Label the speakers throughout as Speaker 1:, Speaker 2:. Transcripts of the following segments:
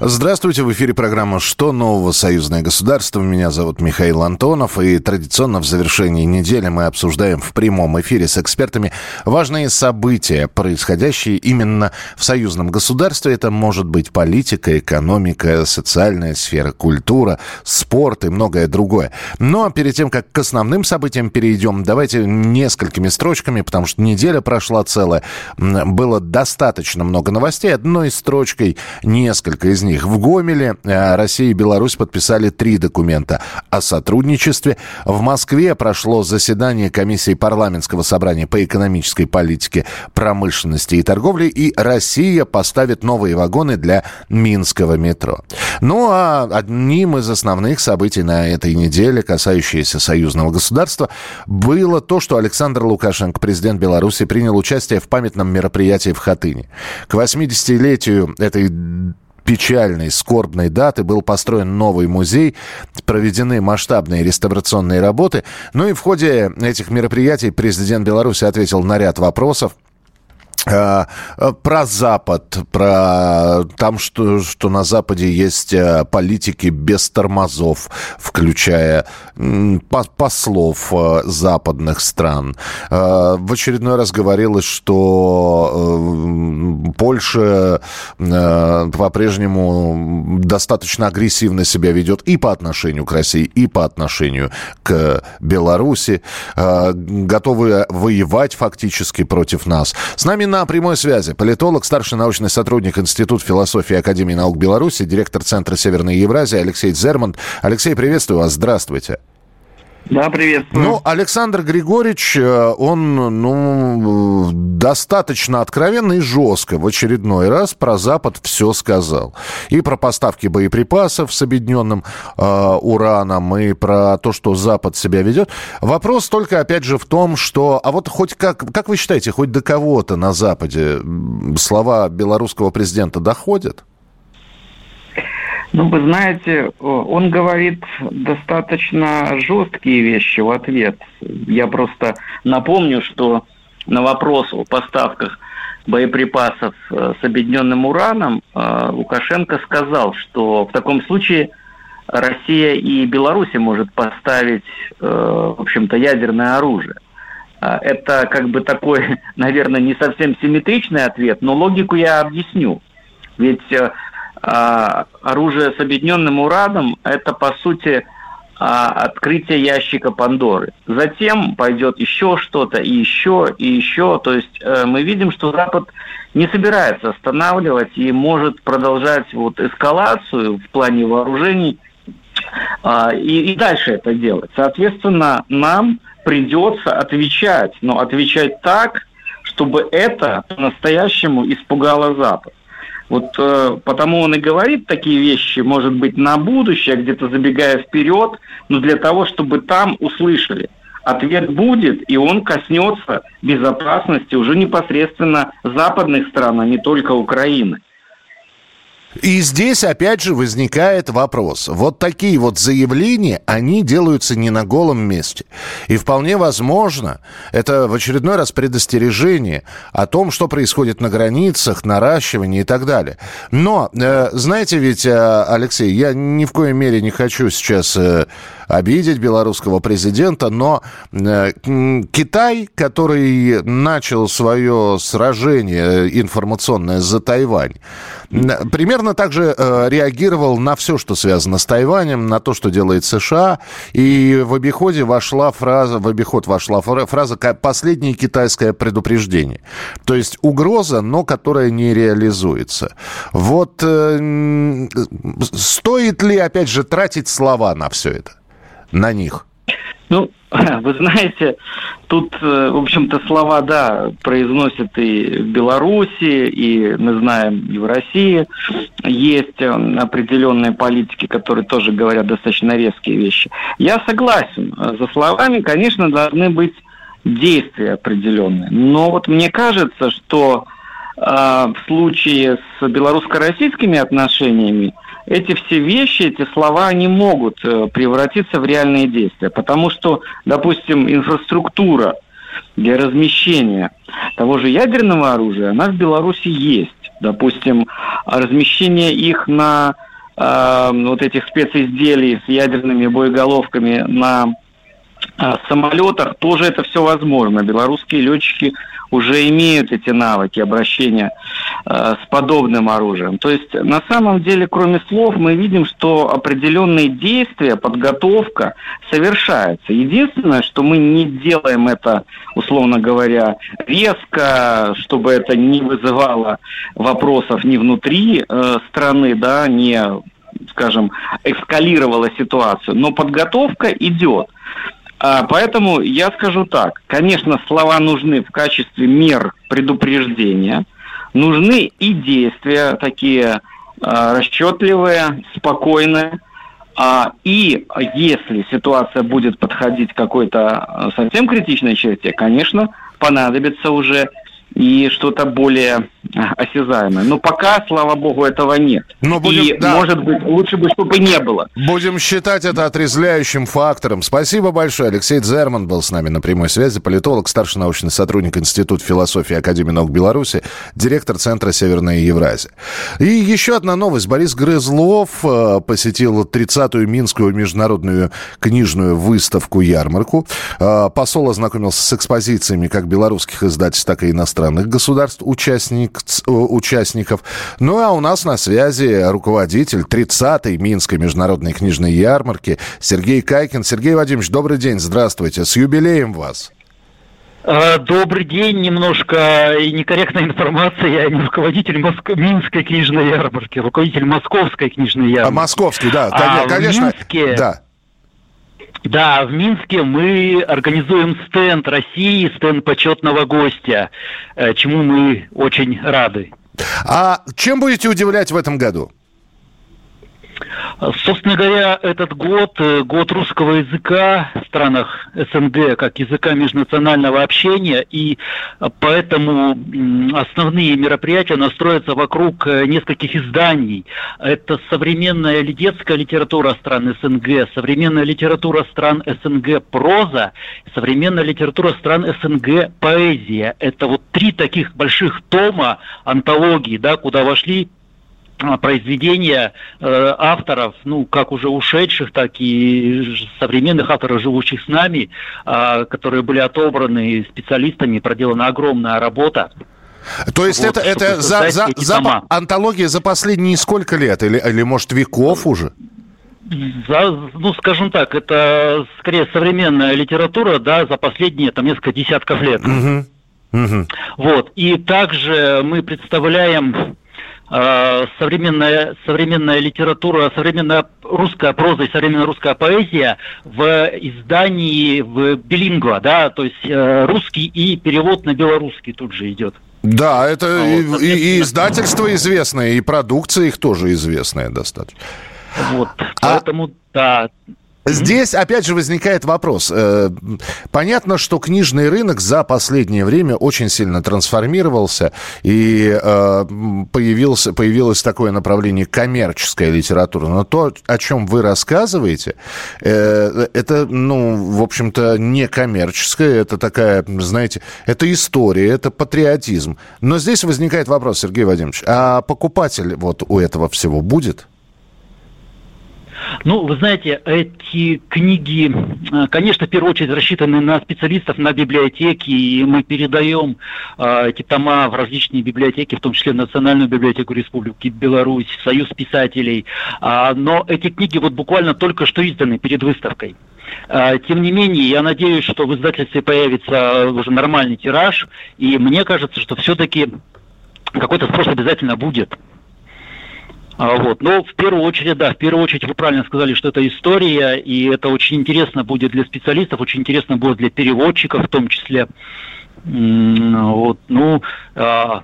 Speaker 1: Здравствуйте, в эфире программа «Что нового? Союзное государство». Меня зовут Михаил Антонов, и традиционно в завершении недели мы обсуждаем в прямом эфире с экспертами важные события, происходящие именно в союзном государстве. Это может быть политика, экономика, социальная сфера, культура, спорт и многое другое. Но перед тем, как к основным событиям перейдем, давайте несколькими строчками, потому что неделя прошла целая. Было достаточно много новостей. Одной строчкой несколько из них них. В Гомеле э, Россия и Беларусь подписали три документа о сотрудничестве. В Москве прошло заседание комиссии парламентского собрания по экономической политике, промышленности и торговле. И Россия поставит новые вагоны для Минского метро. Ну а одним из основных событий на этой неделе, касающиеся союзного государства, было то, что Александр Лукашенко, президент Беларуси, принял участие в памятном мероприятии в Хатыне. К 80-летию этой печальной, скорбной даты был построен новый музей, проведены масштабные реставрационные работы. Ну и в ходе этих мероприятий президент Беларуси ответил на ряд вопросов. Э, э, про Запад, про там, что, что на Западе есть э, политики без тормозов, включая послов западных стран. В очередной раз говорилось, что Польша по-прежнему достаточно агрессивно себя ведет и по отношению к России, и по отношению к Беларуси, готовы воевать фактически против нас. С нами на прямой связи политолог, старший научный сотрудник Института философии Академии наук Беларуси, директор Центра Северной Евразии Алексей Зерман. Алексей, приветствую вас, здравствуйте.
Speaker 2: Да, привет.
Speaker 1: Ну, Александр Григорьевич, э, он, ну, достаточно откровенно и жестко в очередной раз про Запад все сказал. И про поставки боеприпасов с объединенным э, ураном, и про то, что Запад себя ведет. Вопрос только, опять же, в том, что... А вот хоть как, как вы считаете, хоть до кого-то на Западе слова белорусского президента доходят?
Speaker 2: Ну, вы знаете, он говорит достаточно жесткие вещи в ответ. Я просто напомню, что на вопрос о поставках боеприпасов э, с объединенным ураном э, Лукашенко сказал, что в таком случае Россия и Беларусь может поставить, э, в общем-то, ядерное оружие. Это как бы такой, наверное, не совсем симметричный ответ, но логику я объясню. Ведь оружие с объединенным ураном – это, по сути, а, открытие ящика Пандоры. Затем пойдет еще что-то, и еще, и еще. То есть э, мы видим, что Запад не собирается останавливать и может продолжать вот эскалацию в плане вооружений а, и, и дальше это делать. Соответственно, нам придется отвечать, но отвечать так, чтобы это по-настоящему испугало Запад. Вот э, потому он и говорит такие вещи, может быть, на будущее, где-то забегая вперед, но для того, чтобы там услышали. Ответ будет, и он коснется безопасности уже непосредственно западных стран, а не только Украины.
Speaker 1: И здесь опять же возникает вопрос. Вот такие вот заявления, они делаются не на голом месте. И вполне возможно, это в очередной раз предостережение о том, что происходит на границах, наращивание и так далее. Но, э, знаете ведь, э, Алексей, я ни в коей мере не хочу сейчас э, обидеть белорусского президента, но Китай, который начал свое сражение информационное за Тайвань, примерно так же э, реагировал на все, что связано с Тайванем, на то, что делает США, и в обиходе вошла фраза, в обиход вошла фраза «последнее китайское предупреждение». То есть угроза, но которая не реализуется. Вот э, стоит ли, опять же, тратить слова на все это? на них?
Speaker 2: Ну, вы знаете, тут, э, в общем-то, слова, да, произносят и в Беларуси, и мы знаем, и в России. Есть э, определенные политики, которые тоже говорят достаточно резкие вещи. Я согласен. За словами, конечно, должны быть действия определенные. Но вот мне кажется, что э, в случае с белорусско-российскими отношениями эти все вещи, эти слова, не могут э, превратиться в реальные действия. Потому что, допустим, инфраструктура для размещения того же ядерного оружия, она в Беларуси есть. Допустим, размещение их на э, вот этих специзделий с ядерными боеголовками на э, самолетах тоже это все возможно. Белорусские летчики уже имеют эти навыки обращения э, с подобным оружием. То есть на самом деле, кроме слов, мы видим, что определенные действия, подготовка совершается. Единственное, что мы не делаем это, условно говоря, резко, чтобы это не вызывало вопросов ни внутри э, страны, да, не скажем, эскалировала ситуацию, но подготовка идет. А, поэтому я скажу так. Конечно, слова нужны в качестве мер предупреждения. Нужны и действия такие а, расчетливые, спокойные. А, и если ситуация будет подходить к какой-то совсем критичной черте, конечно, понадобится уже и что-то более осязаемое. Но пока, слава богу, этого нет. Но будем, и, да. может быть, лучше бы, чтобы не было.
Speaker 1: Будем считать это отрезвляющим фактором. Спасибо большое. Алексей Дзерман был с нами на прямой связи. Политолог, старший научный сотрудник Института философии Академии наук Беларуси, директор Центра Северная Евразия. И еще одна новость. Борис Грызлов э, посетил 30-ю Минскую международную книжную выставку-ярмарку. Э, посол ознакомился с экспозициями как белорусских издательств, так и иностранных государств, участник Э, участников. Ну а у нас на связи руководитель 30-й Минской международной книжной ярмарки Сергей Кайкин. Сергей Вадимович, добрый день, здравствуйте. С юбилеем вас.
Speaker 3: А, добрый день. Немножко некорректная информация. Я не руководитель Моск... Минской книжной ярмарки, руководитель Московской книжной ярмарки. А,
Speaker 1: Московский, да, а конечно. Минске...
Speaker 3: Да. Да, в Минске мы организуем стенд России, стенд почетного гостя, э, чему мы очень рады.
Speaker 1: А чем будете удивлять в этом году?
Speaker 3: Собственно говоря, этот год, э, год русского языка в странах СНГ, как языка межнационального общения, и поэтому основные мероприятия настроятся вокруг э, нескольких изданий. Это современная детская литература стран СНГ, современная литература стран СНГ проза, современная литература стран СНГ поэзия. Это вот три таких больших тома антологии, да, куда вошли произведения э, авторов, ну, как уже ушедших, так и современных авторов, живущих с нами, э, которые были отобраны специалистами, проделана огромная работа.
Speaker 1: То есть вот, это, это за, за, за антология за последние сколько лет? Или, или может, веков уже?
Speaker 3: За, ну, скажем так, это скорее современная литература, да, за последние там несколько десятков лет. Угу. Угу. Вот. И также мы представляем современная, современная литература, современная русская проза и современная русская поэзия в издании в билингва, да, то есть э, русский и перевод на белорусский тут же идет.
Speaker 1: Да, это а вот, и, и издательство известное, и продукция их тоже известная достаточно.
Speaker 3: Вот, а... поэтому, да,
Speaker 1: Здесь, опять же, возникает вопрос. Э, понятно, что книжный рынок за последнее время очень сильно трансформировался, и э, появился, появилось такое направление коммерческая литература. Но то, о чем вы рассказываете, э, это, ну, в общем-то, не коммерческая, это такая, знаете, это история, это патриотизм. Но здесь возникает вопрос, Сергей Вадимович, а покупатель вот у этого всего будет?
Speaker 3: Ну, вы знаете, эти книги, э, конечно, в первую очередь рассчитаны на специалистов, на библиотеки, и мы передаем э, эти тома в различные библиотеки, в том числе в Национальную библиотеку Республики Беларусь, Союз писателей. А, но эти книги вот буквально только что изданы перед выставкой. А, тем не менее, я надеюсь, что в издательстве появится уже нормальный тираж, и мне кажется, что все-таки какой-то спрос обязательно будет. А, вот. Но в первую очередь, да, в первую очередь вы правильно сказали, что это история, и это очень интересно будет для специалистов, очень интересно будет для переводчиков в том числе. Вот, ну, а,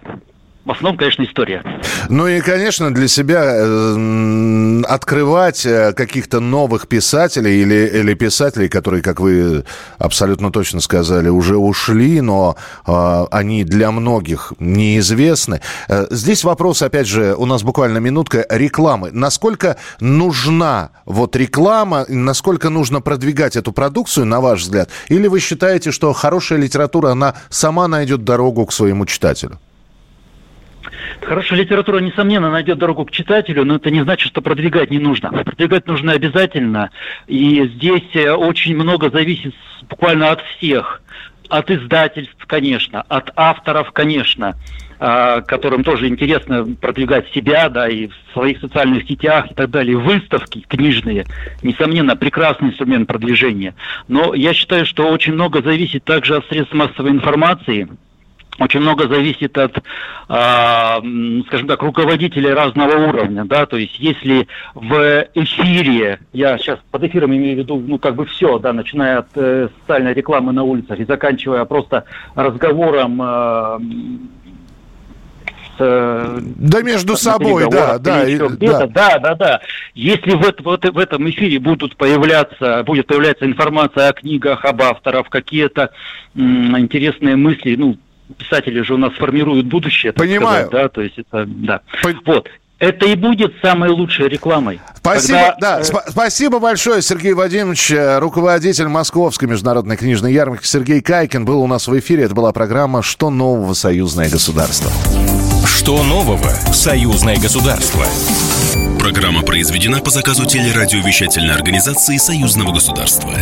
Speaker 3: в основном, конечно, история.
Speaker 1: Ну и, конечно, для себя э, открывать э, каких-то новых писателей или, или писателей, которые, как вы абсолютно точно сказали, уже ушли, но э, они для многих неизвестны. Э, здесь вопрос, опять же, у нас буквально минутка рекламы. Насколько нужна вот реклама, насколько нужно продвигать эту продукцию, на ваш взгляд? Или вы считаете, что хорошая литература, она сама найдет дорогу к своему читателю?
Speaker 3: Хорошая литература, несомненно, найдет дорогу к читателю, но это не значит, что продвигать не нужно. Продвигать нужно обязательно. И здесь э, очень много зависит буквально от всех. От издательств, конечно, от авторов, конечно, а, которым тоже интересно продвигать себя, да, и в своих социальных сетях и так далее. Выставки книжные, несомненно, прекрасный инструмент продвижения. Но я считаю, что очень много зависит также от средств массовой информации – очень много зависит от, э, скажем так, руководителей разного уровня, да, то есть если в эфире, я сейчас под эфиром имею в виду, ну, как бы все, да, начиная от э, социальной рекламы на улицах и заканчивая просто разговором э,
Speaker 1: с, да между собой, да, да, и,
Speaker 3: да, да, да, да. Если в, в, в этом эфире будут появляться, будет появляться информация о книгах, об авторах, какие-то интересные мысли, ну, писатели же у нас формируют будущее.
Speaker 1: Понимаю.
Speaker 3: Сказать, да, то есть это, да. По... Вот. Это и будет самой лучшей рекламой.
Speaker 1: Спасибо, Когда... да, э, сп- спасибо большое, Сергей Вадимович, э, руководитель Московской международной книжной ярмарки. Сергей Кайкин был у нас в эфире. Это была программа «Что нового? Союзное государство».
Speaker 4: Что нового? Союзное государство.
Speaker 5: Программа произведена по заказу телерадиовещательной организации Союзного государства.